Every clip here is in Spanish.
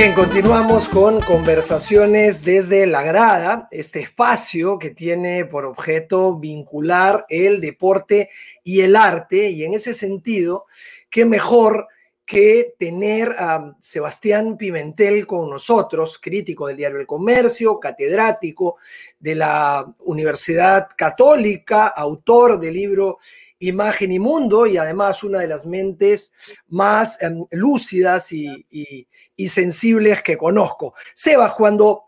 Bien, continuamos con conversaciones desde la grada, este espacio que tiene por objeto vincular el deporte y el arte, y en ese sentido, qué mejor que tener a Sebastián Pimentel con nosotros, crítico del diario El Comercio, catedrático de la Universidad Católica, autor del libro Imagen y Mundo y además una de las mentes más em, lúcidas y, y sensibles que conozco. Sebas, cuando,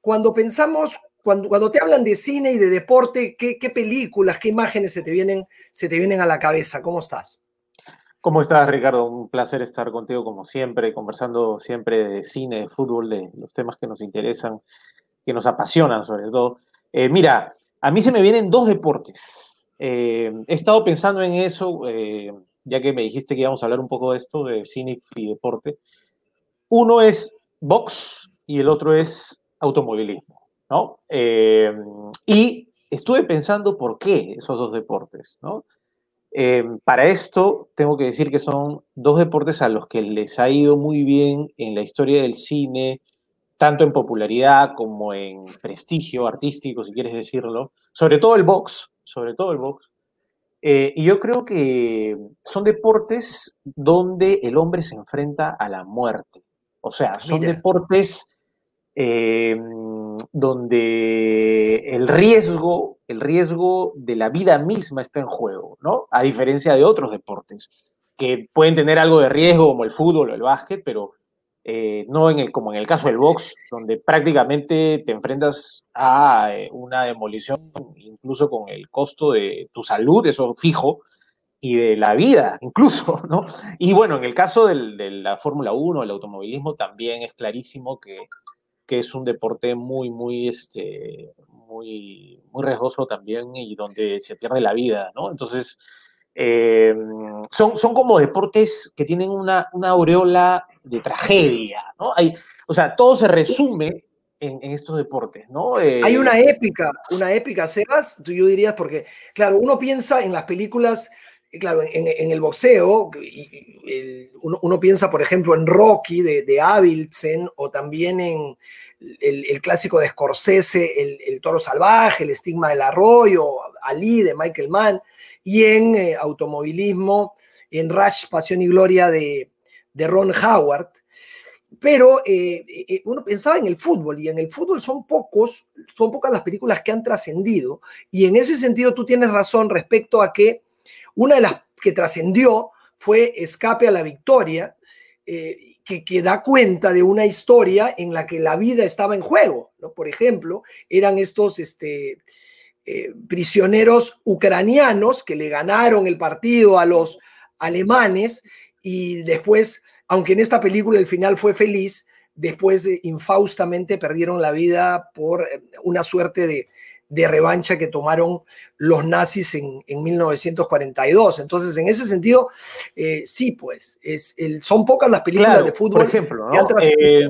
cuando pensamos, cuando, cuando te hablan de cine y de deporte, ¿qué, ¿qué, películas, qué imágenes se te, vienen, se te vienen a la cabeza? ¿Cómo estás? ¿Cómo estás, Ricardo? Un placer estar contigo como siempre, conversando siempre de cine, de fútbol, de los temas que nos interesan, que nos apasionan sobre todo. Eh, mira, a mí se me vienen dos deportes. Eh, he estado pensando en eso, eh, ya que me dijiste que íbamos a hablar un poco de esto, de cine y deporte. Uno es box y el otro es automovilismo, ¿no? Eh, y estuve pensando por qué esos dos deportes, ¿no? Eh, para esto tengo que decir que son dos deportes a los que les ha ido muy bien en la historia del cine, tanto en popularidad como en prestigio artístico, si quieres decirlo, sobre todo el box, sobre todo el box. Eh, y yo creo que son deportes donde el hombre se enfrenta a la muerte. O sea, son deportes eh, donde el riesgo, el riesgo de la vida misma está en juego, ¿no? A diferencia de otros deportes que pueden tener algo de riesgo como el fútbol o el básquet, pero eh, no en el, como en el caso del box, donde prácticamente te enfrentas a eh, una demolición, incluso con el costo de tu salud, eso fijo, y de la vida, incluso, ¿no? Y bueno, en el caso de la Fórmula 1, el automovilismo, también es clarísimo que, que, es un deporte muy, muy, este, muy, muy riesgoso también y donde se pierde la vida, ¿no? Entonces, eh, son, son como deportes que tienen una, una aureola de tragedia, ¿no? Hay, o sea, todo se resume en, en, estos deportes, ¿no? Eh, Hay una épica, una épica, Sebas, tú yo dirías, porque, claro, uno piensa en las películas claro, en, el boxeo, uno, piensa, por ejemplo, en Rocky de, de Avilsen o también en el, clásico de Scorsese, el, el, toro salvaje, el estigma del arroyo, Ali de Michael Mann, y en eh, automovilismo, en Rush, Pasión y Gloria de, de Ron Howard. Pero eh, eh, uno pensaba en el fútbol y en el fútbol son pocos, son pocas las películas que han trascendido y en ese sentido tú tienes razón respecto a que una de las que trascendió fue Escape a la Victoria, eh, que, que, da cuenta de una historia en la que la vida estaba en juego. ¿no? Por ejemplo, eran estos este, eh, prisioneros ucranianos que le ganaron el partido a los alemanes y después, aunque en esta película el final fue feliz, después de, infaustamente perdieron la vida por eh, una suerte de, de revancha que tomaron los nazis en, en 1942. Entonces, en ese sentido, eh, sí, pues, es, el, son pocas las películas claro, de fútbol. Por ejemplo, ¿no? eh,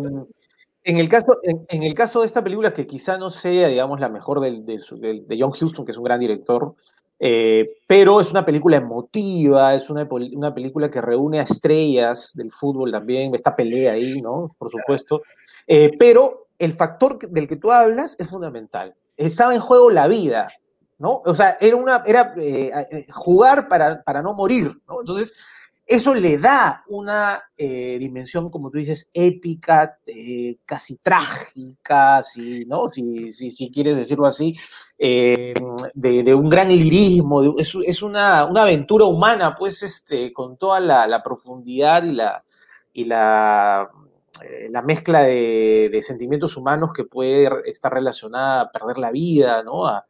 en, el caso, en, en, el caso de esta película, que quizá no sea, digamos, la mejor de, de, de, de John Huston, que es un gran director, eh, pero es una película emotiva, es una, una, película que reúne a estrellas del fútbol también, esta pelea ahí, ¿no? Por supuesto. Eh, pero el factor del que tú hablas es fundamental estaba en juego la vida, ¿no? O sea, era, una, era eh, eh, jugar para, para, no morir, ¿no? Entonces, eso le da una eh, dimensión, como tú dices, épica, casi trágica, si, quieres decirlo así, de, un gran lirismo, es una, una, aventura humana, pues, este, con toda la, la profundidad y la, y la eh, la mezcla de, sentimientos humanos que puede estar relacionada a perder la vida, ¿no? A,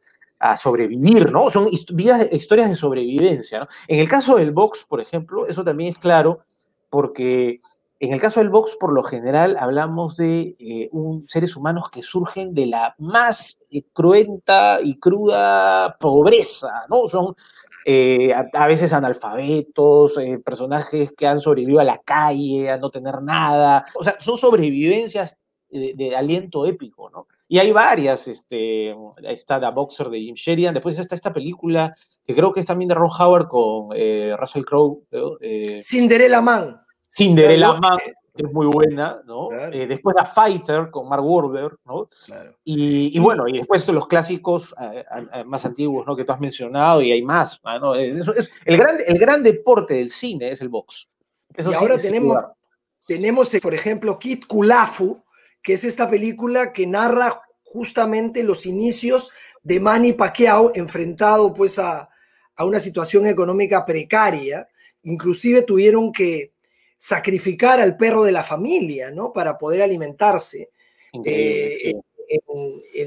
sobrevivir, ¿no? Son vidas, historias de sobrevivencia, ¿no? En el caso del box, por ejemplo, eso también es claro porque En el caso del box, por lo general, hablamos de eh, seres humanos que surgen de la más eh, cruenta y cruda pobreza, ¿no? Son eh, a, veces analfabetos, personajes que han sobrevivido a la calle, a no tener nada. O sea, son sobrevivencias de, aliento épico, ¿no? Y hay varias, este, está The Boxer de Jim Sheridan, después está esta película que creo que es también de Ron Howard con Russell Crowe. Cinderella Man. Cinderella Man, es muy buena, ¿no? Eh, después la Fighter con Mark Wahlberg, ¿no? Y, bueno, y después los clásicos eh, eh, más antiguos, ¿no? Que tú has mencionado y hay más, ¿no? Es, el, gran, el gran deporte del cine es el box. y ahora tenemos, tenemos, por ejemplo, Kit Kulafu, que es esta película que narra justamente los inicios de Manny Pacquiao enfrentado pues a, a una situación económica precaria. Inclusive tuvieron que sacrificar al perro de la familia, ¿no? Para poder alimentarse. Eh,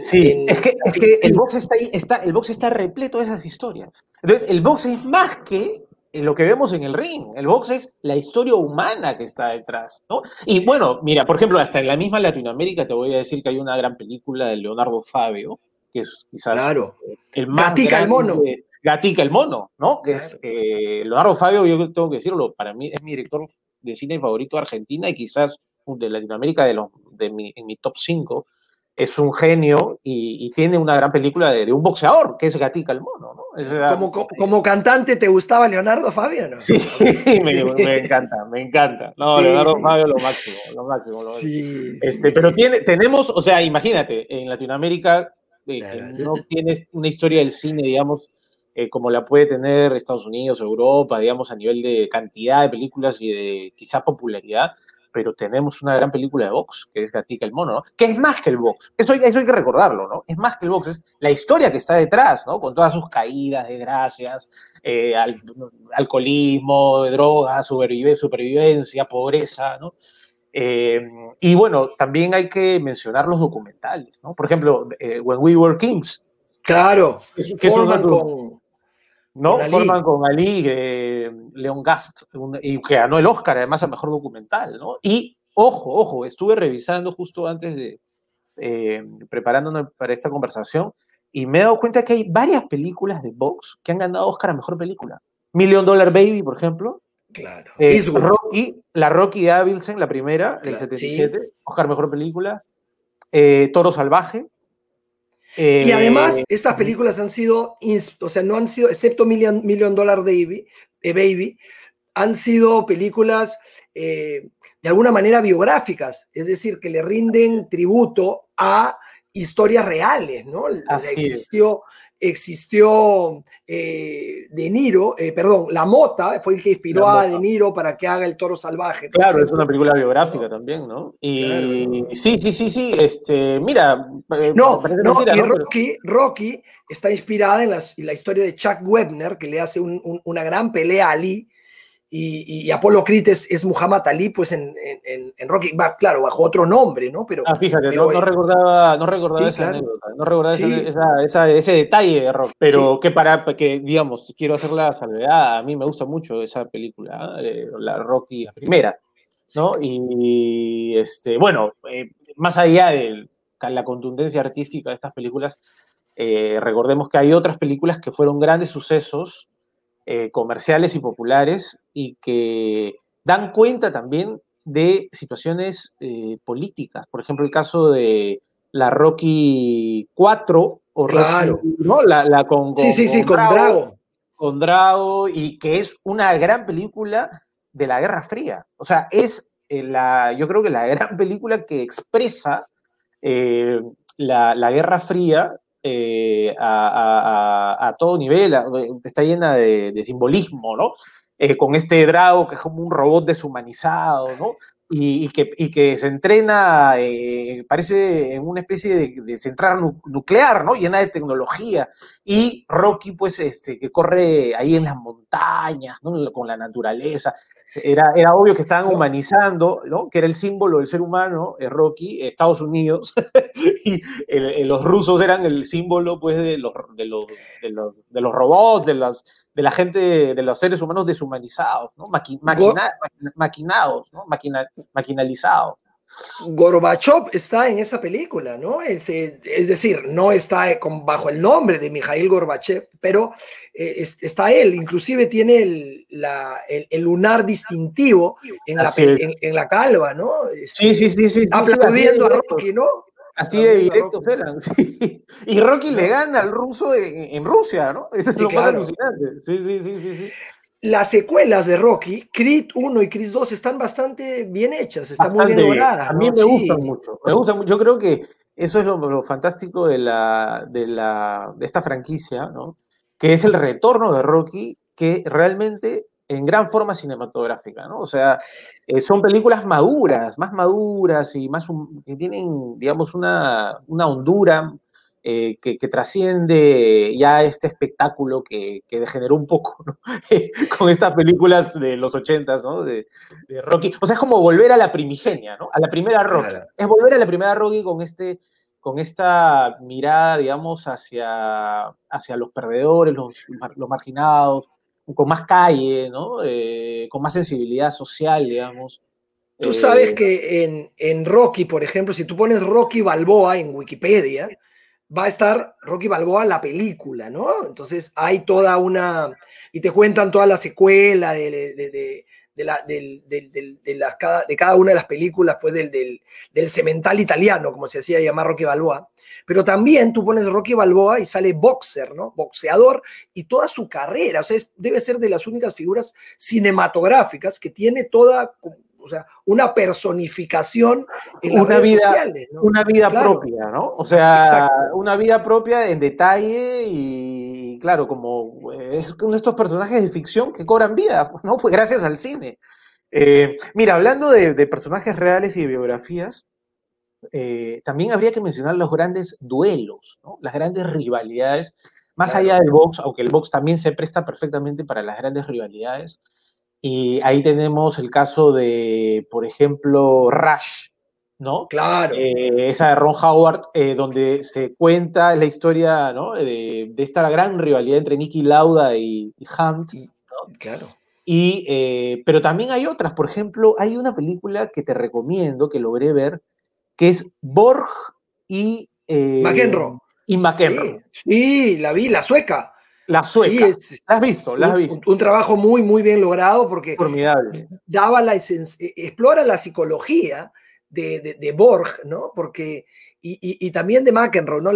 sí, es que, el box está ahí, está, el box está repleto de esas historias. Entonces, el box es más que lo que vemos en el ring. El box es la historia humana que está detrás, ¿no? Y bueno, mira, por ejemplo, hasta en la misma Latinoamérica te voy a decir que hay una gran película de Leonardo Fabio, que es quizás claro. el más Gatica el mono. Gatica el mono, ¿no? Que es eh, Leonardo Fabio, yo tengo que decirlo, para mí es mi director de cine favorito de Argentina y quizás de Latinoamérica de, los, de mi, en mi top 5. Es un genio y, tiene una gran película de, un boxeador, que es Gatica el Mono. ¿no? como, como, cantante, ¿te gustaba Leonardo Fabio? No? Sí, me, me, encanta, me encanta. No, Leonardo Fabio lo máximo, lo máximo. sí, este, Pero tiene, tenemos, o sea, imagínate, en Latinoamérica eh, no tienes una historia del cine, digamos, eh, como la puede tener Estados Unidos, Europa, digamos, a nivel de cantidad de películas y de quizá popularidad, pero tenemos una gran película de box, que es Gatica el Mono, ¿no? Que es más que el box. Eso, eso hay que recordarlo, ¿no? Es más que el box, es la historia que está detrás, ¿no? Con todas sus caídas, desgracias, eh, alcoholismo, drogas, supervivencia, pobreza, ¿no? Eh, y bueno, también hay que mencionar los documentales, ¿no? Por ejemplo, When We Were Kings. Claro, que forman con, ¿no? Forman con Ali, eh, Leon Gast, y que ganó el Oscar además al mejor documental, ¿no? Y ojo, ojo, estuve revisando justo antes de eh, preparándome para esta conversación y me he dado cuenta que hay varias películas de box que han ganado Oscar a mejor película. Million Dollar Baby, por ejemplo. Claro. Eh, Rocky, la Rocky de Avilsen, la primera, del 77, Oscar mejor película. Toro Salvaje, y además, eh, estas películas han sido, o sea, no han sido, excepto Million, Million Dollar Baby, eh, Baby, han sido películas eh, de alguna manera biográficas, es decir, que le rinden tributo a historias reales, ¿no? existió, existió eh, De Niro, eh, perdón, La Mota fue el que inspiró a De Niro para que haga El Toro Salvaje. Claro, es una película biográfica también, ¿no? Y sí, sí, sí, sí, este, mira. Eh, no, no, y Rocky, Rocky está inspirada en, la historia de Chuck Webner, que le hace una gran pelea a Lee y, Apolo Creed es, Muhammad Ali, pues en, Rocky, va, claro, bajo otro nombre, ¿no? Pero, ah, fíjate, no, recordaba, no recordaba esa anécdota, no recordaba ese detalle de Rocky, pero que para, que digamos, quiero hacer la salvedad, a mí me gusta mucho esa película, eh, la Rocky, la primera, ¿no? Y, este, bueno, eh, más allá de la contundencia artística de estas películas, eh, recordemos que hay otras películas que fueron grandes sucesos eh, comerciales y populares y que dan cuenta también de situaciones eh, políticas. Por ejemplo, el caso de la Rocky 4 o claro. ¿no? La, con, sí, sí, sí, con, Drago. Con Drago y que es una gran película de la Guerra Fría. O sea, es eh, la, yo creo que la gran película que expresa la, la, Guerra Fría eh, a, todo nivel, está llena de, simbolismo, ¿no? Eh, con este Drago que es como un robot deshumanizado, ¿no? Y, que, se entrena, eh, parece en una especie de, de central nuclear, ¿no? Llena de tecnología. Y Rocky, pues, este, que corre ahí en las montañas, ¿no? Con la naturaleza. Era, era obvio que estaban humanizando, ¿no? Que era el símbolo del ser humano, eh, Rocky, Estados Unidos, y los rusos eran el símbolo, pues, de los, de los, de los, de los robots, de, las, de la gente, de los seres humanos deshumanizados, ¿no? maquinados, ¿no? maquinalizados. Gorbachev está en esa película, ¿no? Es, es decir, no está bajo el nombre de Mikhail Gorbachev, pero eh, está él, inclusive tiene el, lunar distintivo en la, en, la, calva, ¿no? sí, sí, sí, sí. Aplaudiendo a Rocky, ¿no? Así de directos eran, Y Rocky le gana al ruso en, Rusia, ¿no? Eso es lo más alucinante. Sí, sí, sí, sí, sí las secuelas de Rocky, Creed 1 y Creed 2, están bastante bien hechas, están muy bien logradas. A mí me gustan mucho. Me mucho. Yo creo que eso es lo, fantástico de, la, de, la, de esta franquicia, ¿no? que es el retorno de Rocky, que realmente en gran forma cinematográfica, ¿no? O sea, eh, son películas maduras, más maduras y más que tienen, digamos, una, una hondura eh, que, trasciende ya este espectáculo que, degeneró un poco con estas películas de los ochentas, ¿no? De, Rocky. O sea, es como volver a la primigenia, ¿no? A la primera Rocky. Es volver a la primera Rocky con, este, con esta mirada, digamos, hacia, hacia los perdedores, los, los marginados, con más calle, ¿no? Eh, con más sensibilidad social, digamos. Tú sabes eh, que en, en Rocky, por ejemplo, si tú pones Rocky Balboa en Wikipedia, va a estar Rocky Balboa la película, ¿no? Entonces hay toda una, y te cuentan toda la secuela de, de, la, cada, de cada una de las películas, pues del, del, cemental italiano, como se hacía llamar Rocky Balboa. Pero también tú pones Rocky Balboa y sale boxer, ¿no? Boxeador y toda su carrera, o sea, debe ser de las únicas figuras cinematográficas que tiene toda o sea, una personificación en una vida, Una vida propia, ¿no? O sea, una vida propia en detalle y, claro, como es uno de estos personajes de ficción que cobran vida, ¿no? Pues gracias al cine. Eh, mira, hablando de, personajes reales y de biografías, eh, también habría que mencionar los grandes duelos, ¿no? las grandes rivalidades, más allá del box, aunque el box también se presta perfectamente para las grandes rivalidades. Y ahí tenemos el caso de, por ejemplo, Rush, ¿no? Claro. Eh, esa de Ron Howard, eh, donde se cuenta la historia, ¿no? De, esta gran rivalidad entre Nicky Lauda y, Hunt. Claro. Y, eh, pero también hay otras, por ejemplo, hay una película que te recomiendo, que logré ver, que es Borg y... McEnroe. Y McEnroe. sí, la vi, la sueca. La sueca. Sí, ¿La has visto? ¿La has visto? Un, trabajo muy, muy bien logrado porque Formidable. daba la e, explora la psicología de, de, Borg, ¿no? Porque, y, y, también de McEnroe, ¿no?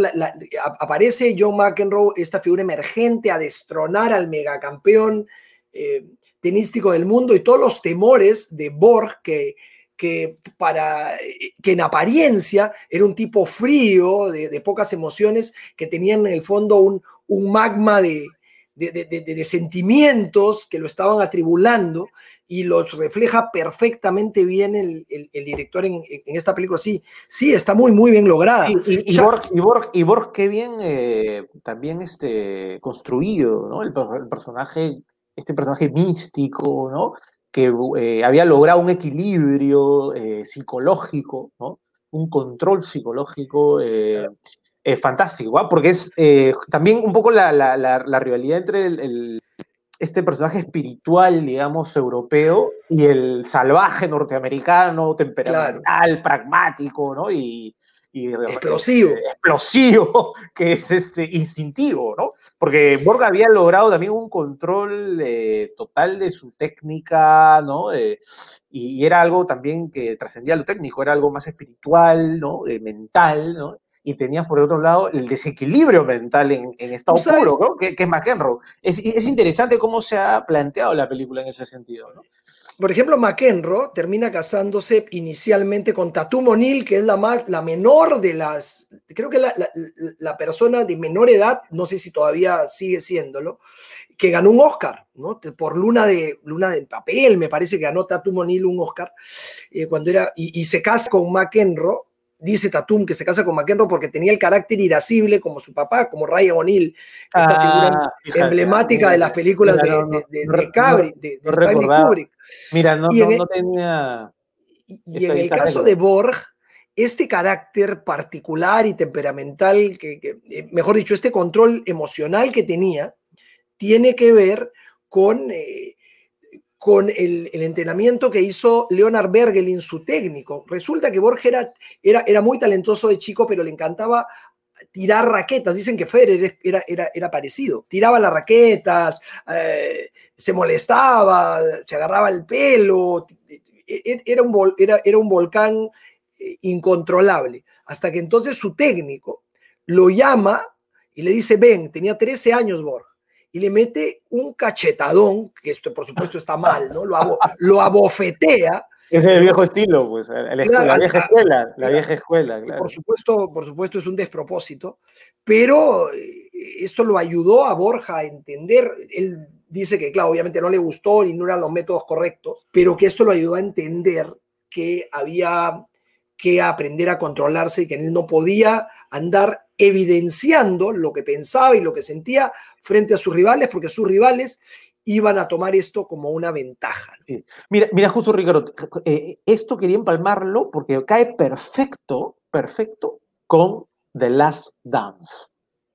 aparece John McEnroe, esta figura emergente, a destronar al megacampeón eh, tenístico del mundo y todos los temores de Borg que, que, para, que en apariencia era un tipo frío, de, de, pocas emociones, que tenía en el fondo un, un magma de, de, sentimientos que lo estaban atribulando y los refleja perfectamente bien el, el, director en, en, esta película. Sí, sí, está muy, muy bien lograda. Y, y, Borg, qué bien eh, también este, construido, ¿no? El, personaje, este personaje místico, ¿no? Que eh, había logrado un equilibrio eh, psicológico, ¿no? Un control psicológico es fantástico, porque es eh, también un poco la, rivalidad entre el, este personaje espiritual, digamos, europeo y el salvaje norteamericano, temperamental, pragmático, ¿no? Y, explosivo. explosivo, que es este instintivo, ¿no? Porque Borg había logrado también un control eh, total de su técnica, ¿no? y, y, era algo también que trascendía lo técnico, era algo más espiritual, ¿no? mental, ¿no? Y tenías por otro lado el desequilibrio mental en, en estado puro, ¿no? que, es McEnroe. Es, es, interesante cómo se ha planteado la película en ese sentido. ¿no? Por ejemplo, McEnroe termina casándose inicialmente con Tatum O'Neill, que es la, más, la menor de las, creo que la, la, persona de menor edad, no sé si todavía sigue siéndolo, que ganó un Oscar, ¿no? Por Luna de, Luna de Papel, me parece que ganó Tatum O'Neill un Oscar, eh, cuando era, y, y, se casa con McEnroe dice Tatum que se casa con McEnroe porque tenía el carácter irascible como su papá, como Ryan O'Neill, esta figura emblemática de las películas de, de, de, Kubrick. Mira, no, no, tenía... Y, en el caso de Borg, este carácter particular y temperamental, que, eh, mejor dicho, este control emocional que tenía, tiene que ver con... Eh, con el, entrenamiento que hizo Leonard Bergelin, su técnico. Resulta que Borges era, era, muy talentoso de chico, pero le encantaba tirar raquetas. Dicen que Federer era, era, era parecido. Tiraba las raquetas, eh, se molestaba, se agarraba el pelo. E, e, era un, era, era un volcán eh, incontrolable. Hasta que entonces su técnico lo llama y le dice, ven, tenía 13 años Borges y le mete un cachetadón, que esto por supuesto está mal, ¿no? Lo, lo abofetea. Es el viejo estilo, pues, la, vieja escuela, la vieja escuela, Por supuesto, por supuesto es un despropósito, pero eh, esto lo ayudó a Borja a entender, él dice que, claro, obviamente no le gustó y no eran los métodos correctos, pero que esto lo ayudó a entender que había que aprender a controlarse y que él no podía andar evidenciando lo que pensaba y lo que sentía frente a sus rivales, porque sus rivales iban a tomar esto como una ventaja. Mira, mira, justo Ricardo, eh, esto quería empalmarlo porque cae perfecto, perfecto con The Last Dance.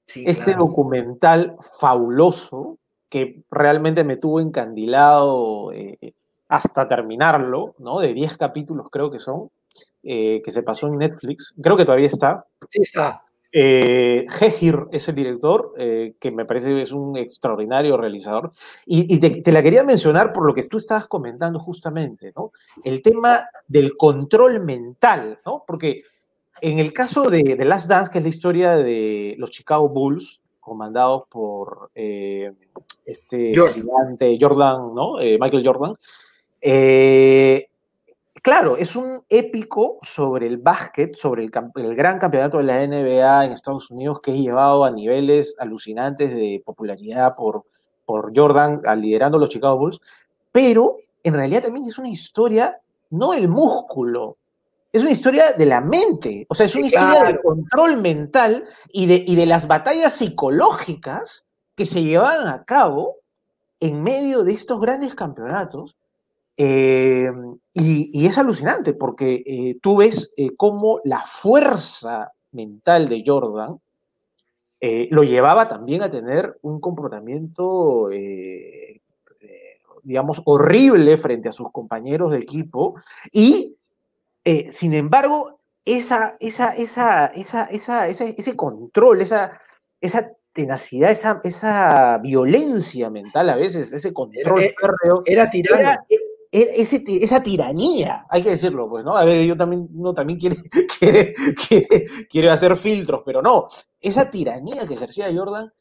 este documental fabuloso que realmente me tuvo encandilado eh, hasta terminarlo, ¿no? De 10 capítulos creo que son, eh, que se pasó en Netflix. Creo que todavía está. Sí, está. Eh, Gehir es el director, eh, que me parece es un extraordinario realizador. Y, te, la quería mencionar por lo que tú estabas comentando justamente, ¿no? El tema del control mental, ¿no? Porque en el caso de, The Last Dance, que es la historia de los Chicago Bulls, comandados por eh, este gigante Jordan, ¿no? Michael Jordan, eh, claro, es un épico sobre el básquet, sobre el, gran campeonato de la NBA en Estados Unidos que es llevado a niveles alucinantes de popularidad por, por Jordan liderando los Chicago Bulls, pero en realidad también es una historia, no del músculo, es una historia de la mente, o sea, es una historia de control mental y de, y de las batallas psicológicas que se llevaban a cabo en medio de estos grandes campeonatos eh, y, es alucinante porque eh, tú ves eh, cómo la fuerza mental de Jordan lo llevaba también a tener un comportamiento, digamos, horrible frente a sus compañeros de equipo. Y, sin embargo, esa, esa, esa, esa, esa, ese control, esa, esa tenacidad, esa, esa violencia mental a veces, ese control era, era, tirano esa tiranía, hay que decirlo, pues, ¿no? A ver, yo también, uno también quiere, quiere, quiere, hacer filtros, pero no, esa tiranía que ejercía Jordan,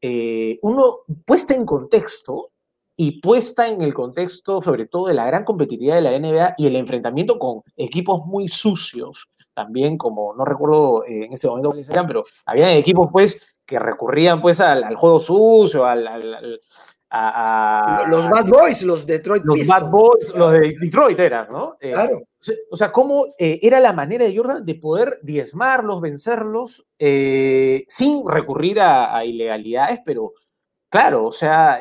eh, uno puesta en contexto y puesta en el contexto sobre todo de la gran competitividad de la NBA y el enfrentamiento con equipos muy sucios, también como, no recuerdo eh, en ese momento qué eran, pero había equipos pues que recurrían pues al, juego sucio, al los Bad Boys, los Detroit Los Bad Boys, los de Detroit eran, ¿no? Eh, claro. O sea, cómo eh, era la manera de Jordan de poder diezmarlos, vencerlos, eh, sin recurrir a, ilegalidades, pero claro, o sea,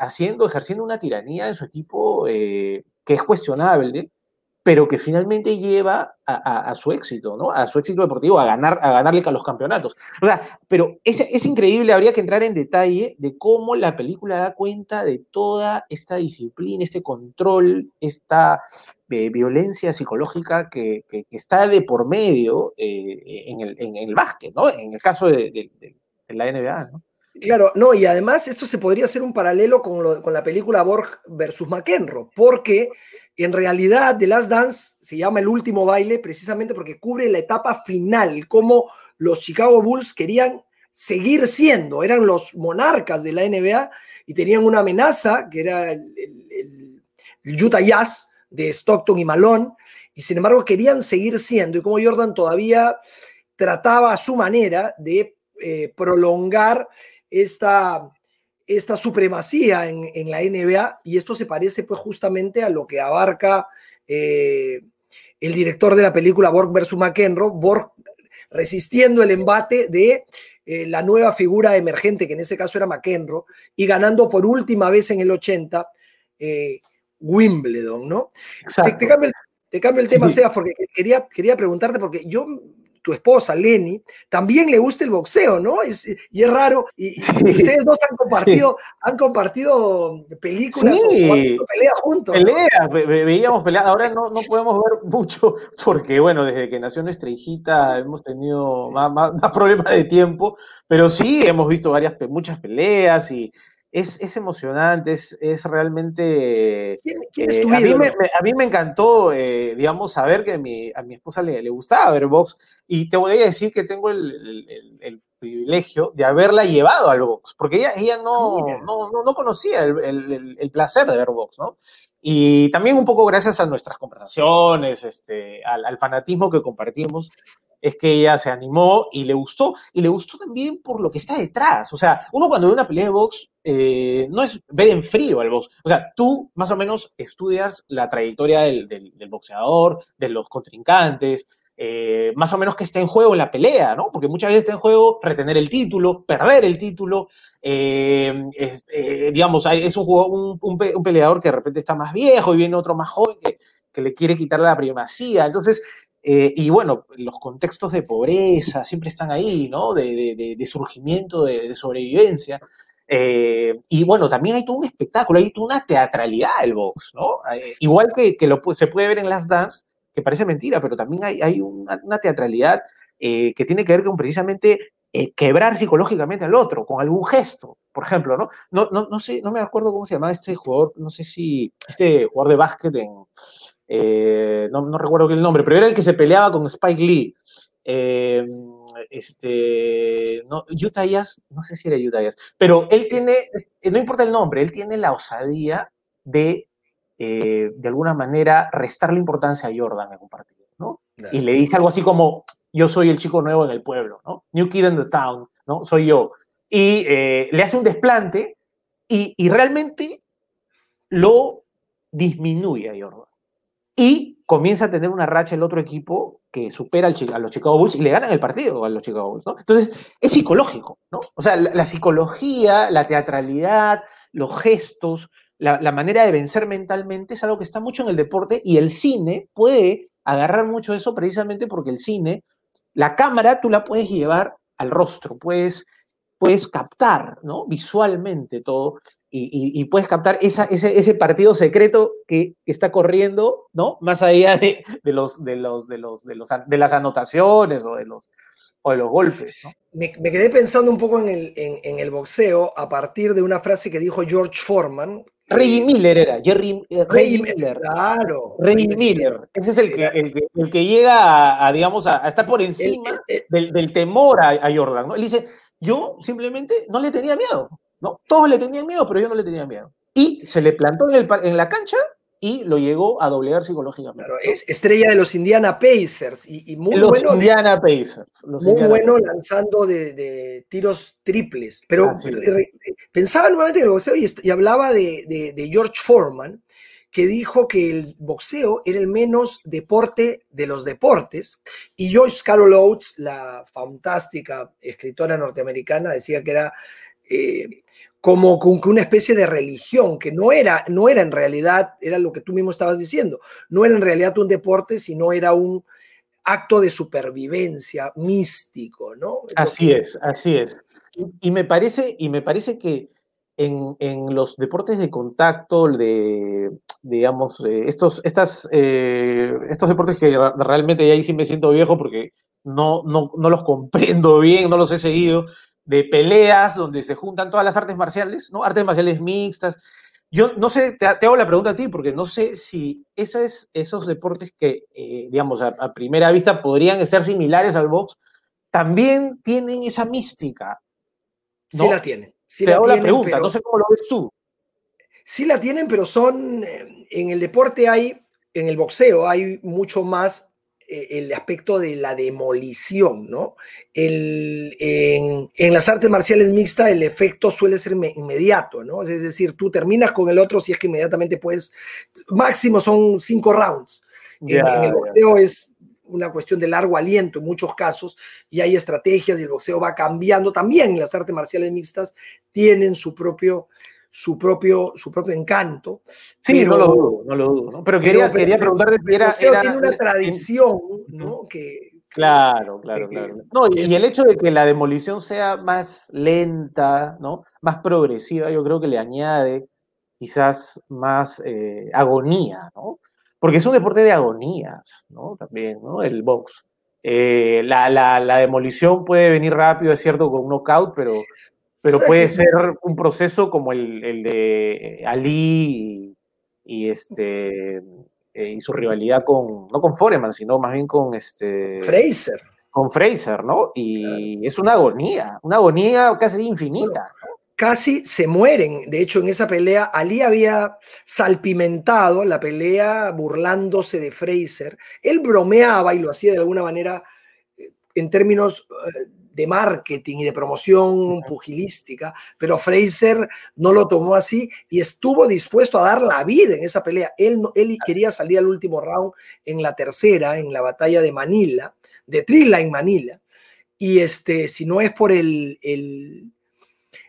haciendo, ejerciendo una tiranía en su equipo que es cuestionable, pero que finalmente lleva a, su éxito, ¿no? A su éxito deportivo, a, ganar, a ganarle a los campeonatos. O sea, pero es, es increíble, habría que entrar en detalle de cómo la película da cuenta de toda esta disciplina, este control, esta eh, violencia psicológica que, está de por medio eh, en, el, en, el, básquet, ¿no? En el caso de, la NBA, ¿no? Claro, no, y además esto se podría hacer un paralelo con, con la película Borg versus McEnroe, porque en realidad, The Last Dance se llama El último baile precisamente porque cubre la etapa final, como los Chicago Bulls querían seguir siendo, eran los monarcas de la NBA y tenían una amenaza que era el, Utah Jazz de Stockton y Malone, y sin embargo querían seguir siendo, y como Jordan todavía trataba a su manera de eh, prolongar esta, esta supremacía en, la NBA y esto se parece pues justamente a lo que abarca eh, el director de la película Borg vs. McEnroe, Borg resistiendo el embate de eh, la nueva figura emergente, que en ese caso era McEnroe, y ganando por última vez en el 80 eh, Wimbledon, ¿no? Te, te, cambio el, tema, Sebas, porque quería, quería preguntarte, porque yo tu esposa, Lenny, también le gusta el boxeo, ¿no? Es, y es raro. Y, ustedes dos han compartido, han compartido películas sí, o peleas juntos. Peleas, veíamos peleas. Ahora no, no podemos ver mucho porque, bueno, desde que nació nuestra hijita hemos tenido más, más, más problemas de tiempo, pero sí hemos visto varias, muchas peleas y, es, emocionante, es, es realmente... Eh, a, mí me, a, mí me, encantó, eh, digamos, saber que a mi, a mi esposa le, le, gustaba ver box y te voy a decir que tengo el, el, privilegio de haberla llevado al box, porque ella, ella no, no, no, conocía el, placer de ver box, ¿no? Y también un poco gracias a nuestras conversaciones, este, al, al fanatismo que compartimos, es que ella se animó y le gustó, y le gustó también por lo que está detrás. O sea, uno cuando ve una pelea de box, eh, no es ver en frío al box. O sea, tú más o menos estudias la trayectoria del, boxeador, de los contrincantes, eh, más o menos que está en juego la pelea, ¿no? Porque muchas veces está en juego retener el título, perder el título. Eh, digamos, es un, un, peleador que de repente está más viejo y viene otro más joven que, le quiere quitar la primacía. Entonces, y bueno, los contextos de pobreza siempre están ahí, ¿no? De, de, surgimiento, de, sobrevivencia. Eh, y bueno, también hay todo un espectáculo, hay toda una teatralidad del box, ¿no? Eh, igual que, que lo, se puede ver en las dance, que parece mentira, pero también hay, hay una, teatralidad que tiene que ver con precisamente quebrar psicológicamente al otro, con algún gesto, por ejemplo, ¿no? No, no, no sé, no me acuerdo cómo se llamaba este jugador, no sé si, este jugador de básquet en, eh, no, no, recuerdo el nombre, pero era el que se peleaba con Spike Lee. Eh, este, no, Utah Jazz, no sé si era Utah Jazz, pero él tiene, no importa el nombre, él tiene la osadía de, eh, de alguna manera, restarle importancia a Jordan en un partido, ¿no? Y le dice algo así como, yo soy el chico nuevo en el pueblo, ¿no? New Kid in the Town, ¿no? Soy yo. Y le hace un desplante y, y realmente lo disminuye a Jordan y comienza a tener una racha el otro equipo que supera a los Chicago Bulls y le ganan el partido a los Chicago Bulls, ¿no? Entonces, es psicológico, ¿no? O sea, la, psicología, la teatralidad, los gestos, la, manera de vencer mentalmente es algo que está mucho en el deporte y el cine puede agarrar mucho eso precisamente porque el cine, la cámara tú la puedes llevar al rostro, puedes, puedes captar, ¿no? Visualmente todo y, puedes captar esa, ese, partido secreto que, está corriendo, ¿no? Más allá de, los, de, los, de, los, de, los, de las anotaciones o de los, o de los golpes, ¿no? me, quedé pensando un poco en el, en, el, boxeo a partir de una frase que dijo George Foreman. Reggie Miller era, Jerry, eh, Reggie Miller. Claro. Reggie Miller. Ese es el que, el que, llega a, digamos, a, estar por encima del, del, temor a, a Jordan, ¿no? Él dice, yo simplemente no le tenía miedo. ¿no? Todos le tenían miedo, pero yo no le tenía miedo. Y se le plantó en, el, en la cancha y lo llegó a doblegar psicológicamente. Claro, es estrella de los Indiana Pacers y, muy los bueno. Indiana Pacers. muy bueno lanzando de, tiros triples. Pero pensaba nuevamente en el boxeo y, hablaba de, de, George Foreman, que dijo que el boxeo era el menos deporte de los deportes. Y Joyce Carol Oates, la fantástica escritora norteamericana, decía que era eh, como una especie de religión, que no era, no era en realidad, era lo que tú mismo estabas diciendo, no era en realidad un deporte, sino era un acto de supervivencia místico, ¿no? Así es, así es. Y, me parece, y me parece que en, los deportes de contacto, de, digamos, estos, estas, eh, estos deportes que realmente ahí sí me siento viejo porque no, no, no los comprendo bien, no los he seguido, de peleas donde se juntan todas las artes marciales, ¿no? Artes marciales mixtas. Yo no sé, te, hago la pregunta a ti, porque no sé si esos, esos deportes que, eh, digamos, a, primera vista podrían ser similares al box, también tienen esa mística. Sí la tienen. te hago la pregunta, no sé cómo lo ves tú. Sí la tienen, pero son, eh, en el deporte hay, en el boxeo hay mucho más eh, el aspecto de la demolición, ¿no? El, en, las artes marciales mixtas el efecto suele ser inmediato, ¿no? Es decir, tú terminas con el otro si es que inmediatamente puedes, máximo son cinco rounds. en, el boxeo es una cuestión de largo aliento en muchos casos y hay estrategias y el boxeo va cambiando. También las artes marciales mixtas tienen su propio, su propio, su propio encanto. Sí, pero, no lo dudo, no lo dudo. Pero quería, quería preguntarte si era, Tiene una tradición, ¿no? Que, Claro, claro, claro. No, y, el hecho de que la demolición sea más lenta, ¿no? Más progresiva, yo creo que le añade quizás más eh, agonía, ¿no? Porque es un deporte de agonías, ¿no? También, ¿no? El box. Eh, la, la, demolición puede venir rápido, es cierto, con un knockout, pero, pero puede ser un proceso como el, el de Ali y, y este eh, y su rivalidad con, no con Foreman, sino más bien con este... Fraser. Con Fraser, ¿no? Y es una agonía, una agonía casi infinita. Casi se mueren. De hecho, en esa pelea, Ali había salpimentado la pelea burlándose de Fraser. Él bromeaba y lo hacía de alguna manera eh, en términos eh, de marketing y de promoción pugilística, pero Fraser no lo tomó así y estuvo dispuesto a dar la vida en esa pelea. Él, él quería salir al último round en la tercera, en la batalla de Manila, de Trilla en Manila, y este, si no es por el, el,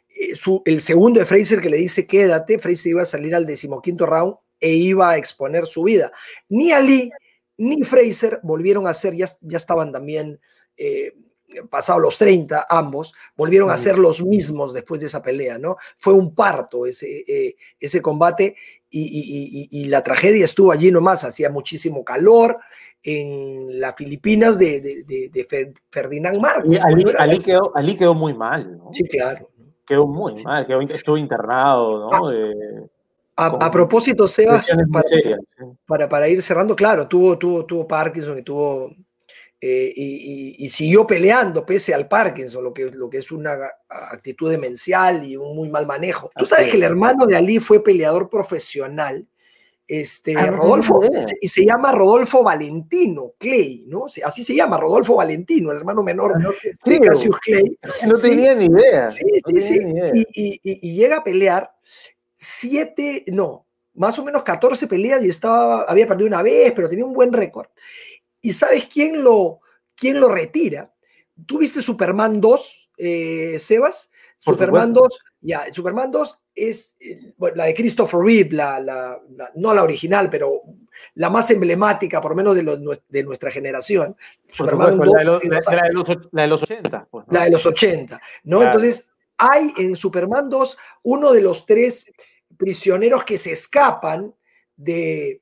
eh, el segundo de Fraser que le dice quédate, Fraser iba a salir al decimoquinto round e iba a exponer su vida. Ni Ali ni Fraser volvieron a ser, ya, ya estaban también... Eh, pasado los 30, ambos, volvieron a ser los mismos después de esa pelea, ¿no? Fue un parto ese, eh, ese combate y, la tragedia estuvo allí nomás, hacía muchísimo calor en las Filipinas de, de, Ferdinand Marcos. Ali, quedó, Ali, quedó, muy mal, ¿no? Sí, claro. Quedó muy mal, estuvo internado, ¿no? Ah, a, propósito, Sebas, para, para, ir cerrando, claro, tuvo, tuvo, tuvo Parkinson y tuvo eh, y, siguió peleando pese al Parkinson, lo que, lo que es una actitud demencial y un muy mal manejo. Tú sabes que el hermano de Ali fue peleador profesional, este, ah, Rodolfo, y se llama Rodolfo Valentino Clay, ¿no? Así se llama, Rodolfo Valentino, el hermano menor ah, de Cassius Clay. No tenía ni idea. Sí, sí, sí. Y, y, llega a pelear siete, no, más o menos 14 peleas y estaba, había perdido una vez, pero tenía un buen récord. ¿Y sabes quién lo, quién lo retira? ¿Tú viste Superman 2, eh, Sebas? Superman 2, ya, Superman 2 es la de Christopher Reeve, la, no la original, pero la más emblemática, por lo menos de, de nuestra generación. Superman 2, la, de los, la, de los, 80. Pues, La de los 80, ¿no? Entonces, hay en Superman 2 uno de los tres prisioneros que se escapan de,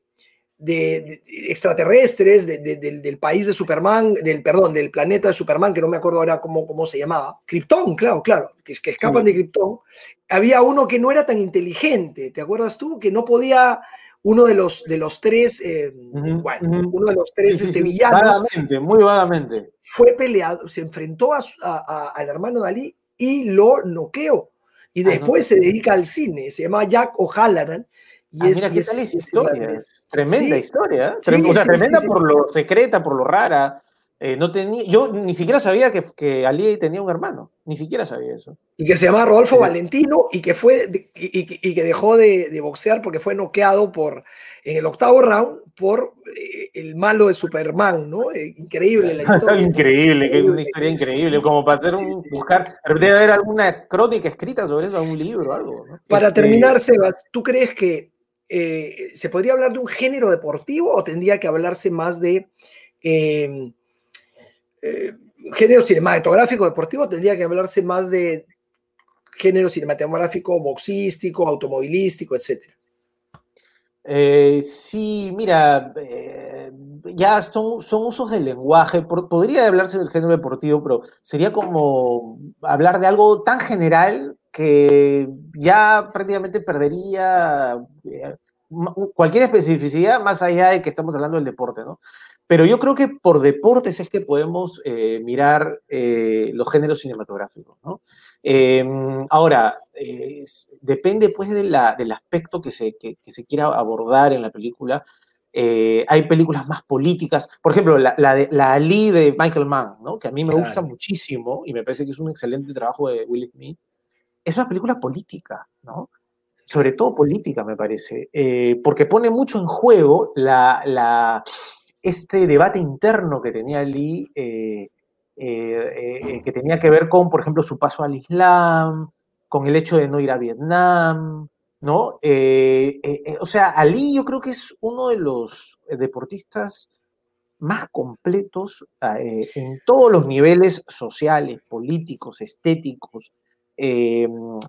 de, extraterrestres del país de Superman, del perdón, del planeta de Superman, que no me acuerdo ahora cómo, cómo se llamaba. Krypton, claro, claro, que, que escapan de Krypton. Había uno que no era tan inteligente, ¿te acuerdas tú? Que no podía, uno de los, de los tres, eh, bueno, uno de los tres este, villanos. Vagamente, muy vagamente. Fue peleado, se enfrentó al hermano Dalí y lo noqueó. Y ah, después se dedica al cine, se llama Jack O'Halloran y ah, mira, ¿qué tal esa historia? Tremenda historia. ¿eh? o sea, tremenda por lo secreta, por lo rara. Eh, no tenía, yo ni siquiera sabía que, que Ali tenía un hermano, ni siquiera sabía eso. Y que se llamaba Rodolfo Valentino y que, fue, y, que dejó de, boxear porque fue noqueado por, en el octavo round por eh, el malo de Superman, ¿no? increíble la historia. increíble, increíble, una historia increíble, como para hacer un, buscar, debe haber alguna crónica escrita sobre eso, algún libro, algo. Para este terminar, Sebas, ¿tú crees que eh, ¿se podría hablar de un género deportivo o tendría que hablarse más de em, eh, género cinematográfico deportivo? ¿Tendría que hablarse más de género cinematográfico boxístico, automovilístico, etcétera? Eh, sí, mira, ya son, son, usos del lenguaje. podría hablarse del género deportivo, pero sería como hablar de algo tan general que ya prácticamente perdería eh, cualquier especificidad más allá de que estamos hablando del deporte, ¿no? Pero yo creo que por deportes es que podemos eh, mirar eh, los géneros cinematográficos, ¿no? Em, ahora, depende pues de la, del aspecto que se, que, se quiera abordar en la película. hay películas más políticas, por ejemplo, la, la, de, la Ali de Michael Mann, ¿no? que a mí me gusta muchísimo y me parece que es un excelente trabajo de Will Smith es una película política, ¿no? Sobre todo política, me parece, eh, porque pone mucho en juego la, este debate interno que tenía Lee, eh, eh, que tenía que ver con, por ejemplo, su paso al Islam, con el hecho de no ir a Vietnam, ¿no? o sea, Ali yo creo que es uno de los deportistas más completos en todos los niveles sociales, políticos, estéticos,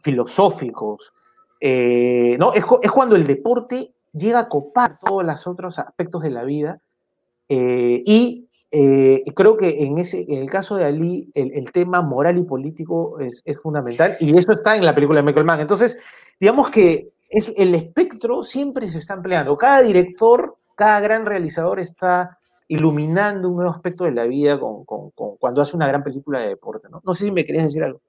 filosóficos. ¿no? Es, cuando el deporte llega a copar todos los otros aspectos de la vida. Eh, y eh, creo que en, ese, en el caso de Ali, el, tema moral y político es, fundamental, y eso está en la película de Michael Mann. Entonces, digamos que es, el espectro siempre se está empleando. Cada director, cada gran realizador está iluminando un nuevo aspecto de la vida cuando hace una gran película de deporte. no sé si me querías decir algo.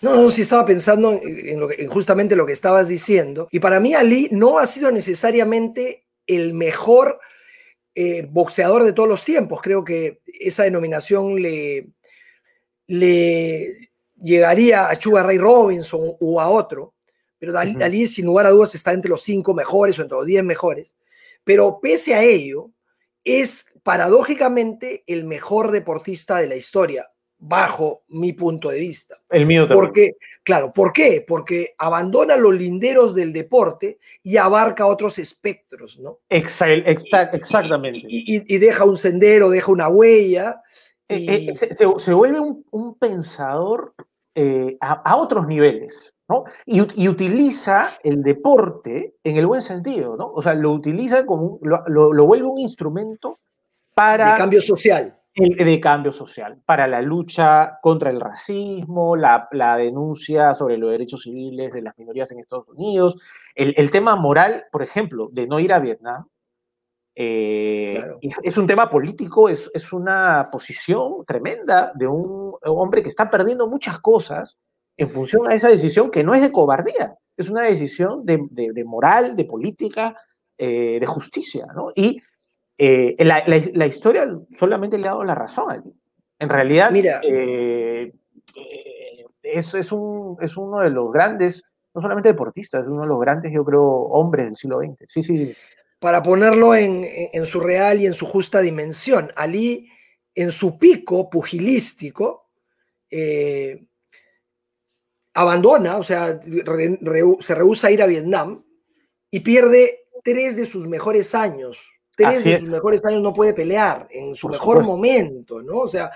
No, no, sí estaba pensando en, lo justamente lo que estabas diciendo. Y para mí Ali no ha sido necesariamente el mejor eh, boxeador de todos los tiempos. Creo que esa denominación le, le llegaría a Sugar Ray Robinson o a otro. Pero Ali, sin lugar a dudas, está entre los cinco mejores o entre los diez mejores. Pero pese a ello, es paradójicamente el mejor deportista de la historia bajo mi punto de vista. El mío también. Porque, claro, ¿por qué? Porque abandona los linderos del deporte y abarca otros espectros, ¿no? exactamente. Y, deja un sendero, deja una huella. Eh, eh, se, vuelve un, pensador eh, a, otros niveles, ¿no? Y, utiliza el deporte en el buen sentido, ¿no? O sea, lo utiliza como, lo, lo vuelve un instrumento para... De cambio social de cambio social, para la lucha contra el racismo, la, denuncia sobre los derechos civiles de las minorías en Estados Unidos, el, tema moral, por ejemplo, de no ir a Vietnam, eh, es un tema político, es, es, una posición tremenda de un hombre que está perdiendo muchas cosas en función a esa decisión que no es de cobardía, es una decisión de, moral, de política, eh, de justicia, ¿no? Y eh, la, historia solamente le ha dado la razón a En realidad, Mira, eh, eh, es, es, un, es uno de los grandes, no solamente deportistas, es uno de los grandes, yo creo, hombres del siglo XX. Sí, sí. Para ponerlo en, en su real y en su justa dimensión, Ali, en su pico pugilístico, abandona, o sea, se rehúsa a ir a Vietnam y pierde tres de sus mejores años tres de sus mejores años no puede pelear, en su mejor momento, ¿no? O sea,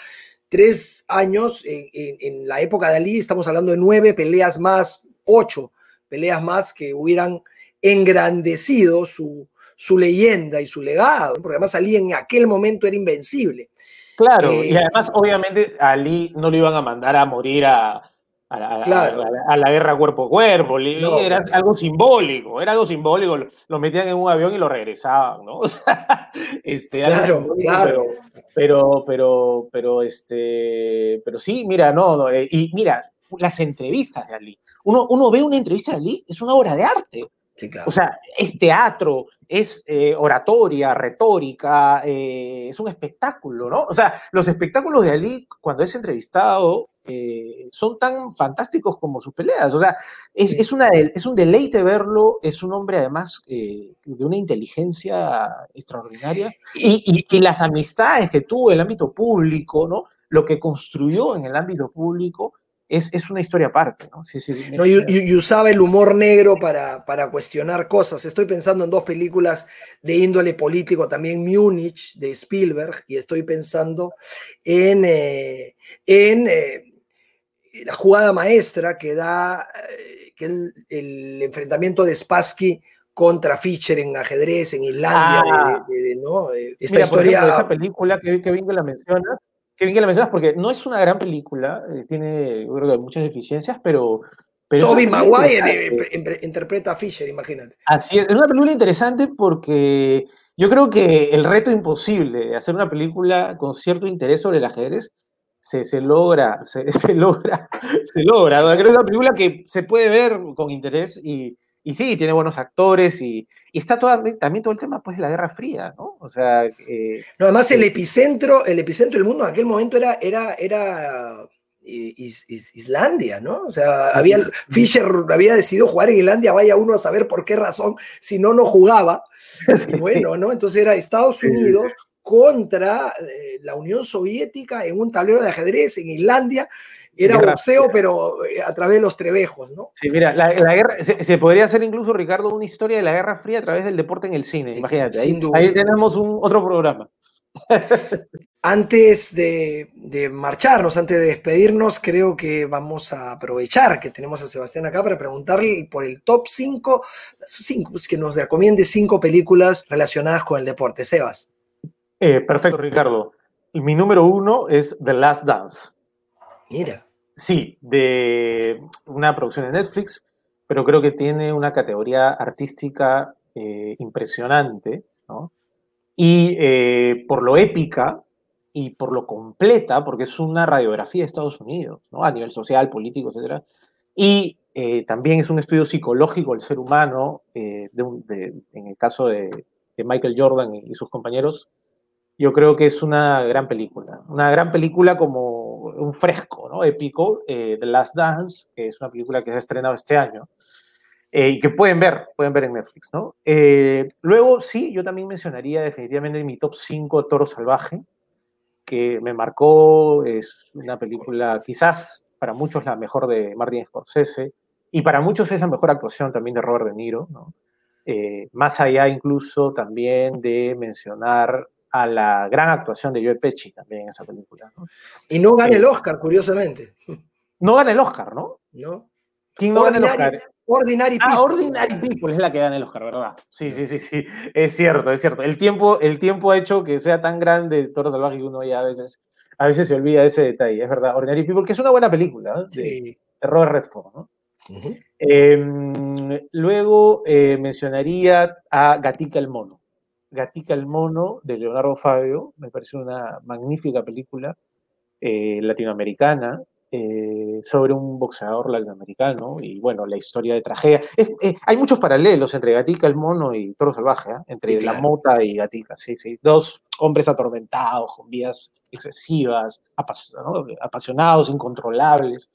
tres años en, la época de Ali, estamos hablando de nueve peleas más, ocho peleas más que hubieran engrandecido su, su leyenda y su legado, porque además Ali en aquel momento era invencible. Claro, y eh, además obviamente Ali no lo iban a mandar a morir a, a la, guerra cuerpo a cuerpo, era algo simbólico, era algo simbólico, lo, metían en un avión y lo regresaban, ¿no? este, claro, claro. Pero, pero, pero, este, pero sí, mira, no, eh, y mira, las entrevistas de Ali, uno, uno ve una entrevista de Ali, es una obra de arte, o sea, es teatro, es eh, oratoria, retórica, eh, es un espectáculo, ¿no? O sea, los espectáculos de Ali, cuando es entrevistado, eh, son tan fantásticos como sus peleas. O sea, es, una, es un deleite verlo, es un hombre además de una inteligencia extraordinaria y, y, las amistades que tuvo en el ámbito público, ¿no? Lo que construyó en el ámbito público es, una historia aparte, ¿no? Sí, sí, no y, usaba el humor negro para, para, cuestionar cosas. Estoy pensando en dos películas de índole político, también Múnich de Spielberg, y estoy pensando en, eh, en eh, la jugada maestra que da eh, que el, enfrentamiento de Spassky contra Fischer en ajedrez en Islandia. Ah. ¿no? Esta historia. esa película que, que bien que la mencionas Qué bien que la mencionas porque no es una gran película, eh, tiene yo creo que muchas deficiencias, pero... pero Toby Maguire interpreta a Fisher, imagínate. Así es, es una película interesante porque yo creo que el reto imposible de hacer una película con cierto interés sobre el ajedrez se, se logra, se, se, logra, se logra. Creo que es una película que se puede ver con interés y, y sí, tiene buenos actores y, está también todo el tema pues, de la Guerra Fría, ¿no? O sea... Eh, no, además el epicentro, el epicentro del mundo en aquel momento era, era, era Islandia, ¿no? O sea, había, Fischer había decidido jugar en Islandia, vaya uno a saber por qué razón, si no, no jugaba. bueno, ¿no? Entonces era Estados Unidos contra eh, la Unión Soviética en un tablero de ajedrez en Islandia. Era boxeo, pero eh, a través de los trebejos, ¿no? Sí, mira, la, guerra, se, podría hacer incluso, Ricardo, una historia de la Guerra Fría a través del deporte en el cine, imagínate. Ahí, ahí, tenemos un, otro programa. Antes de, marcharnos, antes de despedirnos, creo que vamos a aprovechar que tenemos a Sebastián acá para preguntarle por el top 5, pues, que nos recomiende cinco películas relacionadas con el deporte. Sebas. Eh, perfecto, Ricardo. Mi número uno es The Last Dance. Mira. Sí, de una producción de Netflix, pero creo que tiene una categoría artística eh, impresionante, ¿no? Y eh, por lo épica, y por lo completa, porque es una radiografía de Estados Unidos, ¿no? a nivel social, político, etc. Y eh, también es un estudio psicológico del ser humano, en el caso de, Michael Jordan y, sus compañeros, yo creo que es una gran película. Una gran película como un fresco, ¿no? Épico, eh, The Last Dance, que es una película que se ha estrenado este año. y que pueden ver, pueden ver en Netflix, ¿no? luego, sí, yo también mencionaría definitivamente en mi top 5 Toro Salvaje, que me marcó, es una película quizás para muchos la mejor de Martin Scorsese, y para muchos es la mejor actuación también de Robert De Niro, ¿no? Eh, más allá incluso también de mencionar a la gran actuación de Joe Pesci también en esa película. ¿no? Y no gana el Oscar, curiosamente. No gana el Oscar, ¿no? No. ¿Quién no gana el Oscar? Ordinary ah, People. Ah, Ordinary People es la que gana el Oscar, ¿verdad? Sí, sí, sí, sí. Es cierto, es cierto. El tiempo, el tiempo ha hecho que sea tan grande Toro Salvaje que uno ya a veces, a veces se olvida ese detalle. Es verdad, Ordinary People, que es una buena película ¿eh? de, Robert Redford, ¿no? Em, luego eh, mencionaría a Gatica el Mono. Gatica el Mono de Leonardo Fabio, me parece una magnífica película eh, latinoamericana, eh, sobre un boxeador latinoamericano y bueno, la historia de tragedia. Eh, hay muchos paralelos entre Gatica el mono y Toro Salvaje, entre la mota y Gatica, sí, sí. Dos hombres atormentados, con vidas excesivas, apasionados, incontrolables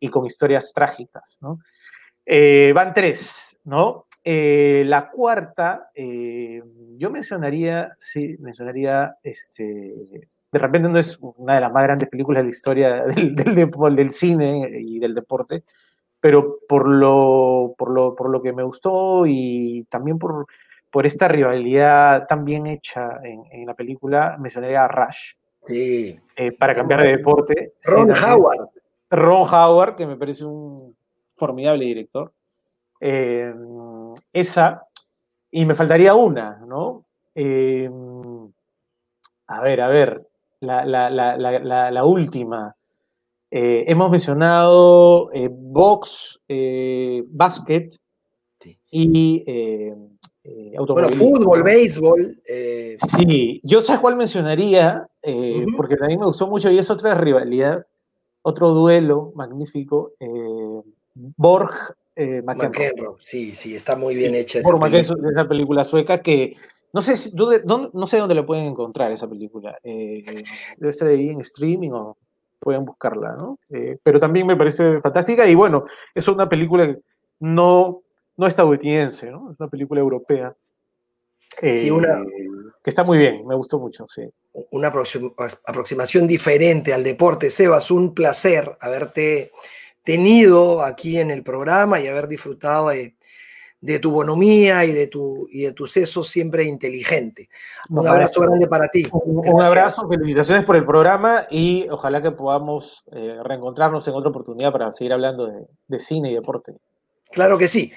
y con historias trágicas, ¿no? van tres, ¿no? la cuarta, yo mencionaría, sí, mencionaría este, de repente no es una de las más grandes películas de la historia del, del, del cine y del deporte, pero por lo, por lo, por lo que me gustó y también por, por esta rivalidad tan bien hecha en, en la película, mencionaría a Rush. Sí. Eh, para cambiar de deporte. Ron Howard. Ron Howard, que me parece un formidable director. Eh, esa. Y me faltaría una, ¿no? Eh, a ver, a ver la, última. Eh, hemos mencionado eh, box, eh, basket y eh, Bueno, fútbol, béisbol. Sí, yo sé cuál mencionaría, porque también me gustó mucho y es otra rivalidad, otro duelo magnífico. Borg McEnroe. Sí, sí, está muy bien hecha. Borg McEnroe, esa película sueca que no sé, si, dónde, no sé dónde le pueden encontrar esa película. Eh, debe estar ahí en streaming o pueden buscarla, ¿no? Eh, pero también me parece fantástica y bueno, es una película no, no estadounidense, ¿no? Es una película europea. sí, una, eh, que está muy bien, me gustó mucho, sí. Una aproximación diferente al deporte. Sebas, un placer haberte tenido aquí en el programa y haber disfrutado de, de tu bonomía y de tu, y de tu seso siempre inteligente. Un, abrazo, grande para ti. Un, abrazo, felicitaciones por el programa y ojalá que podamos eh, reencontrarnos en otra oportunidad para seguir hablando de, de cine y deporte. Claro que sí.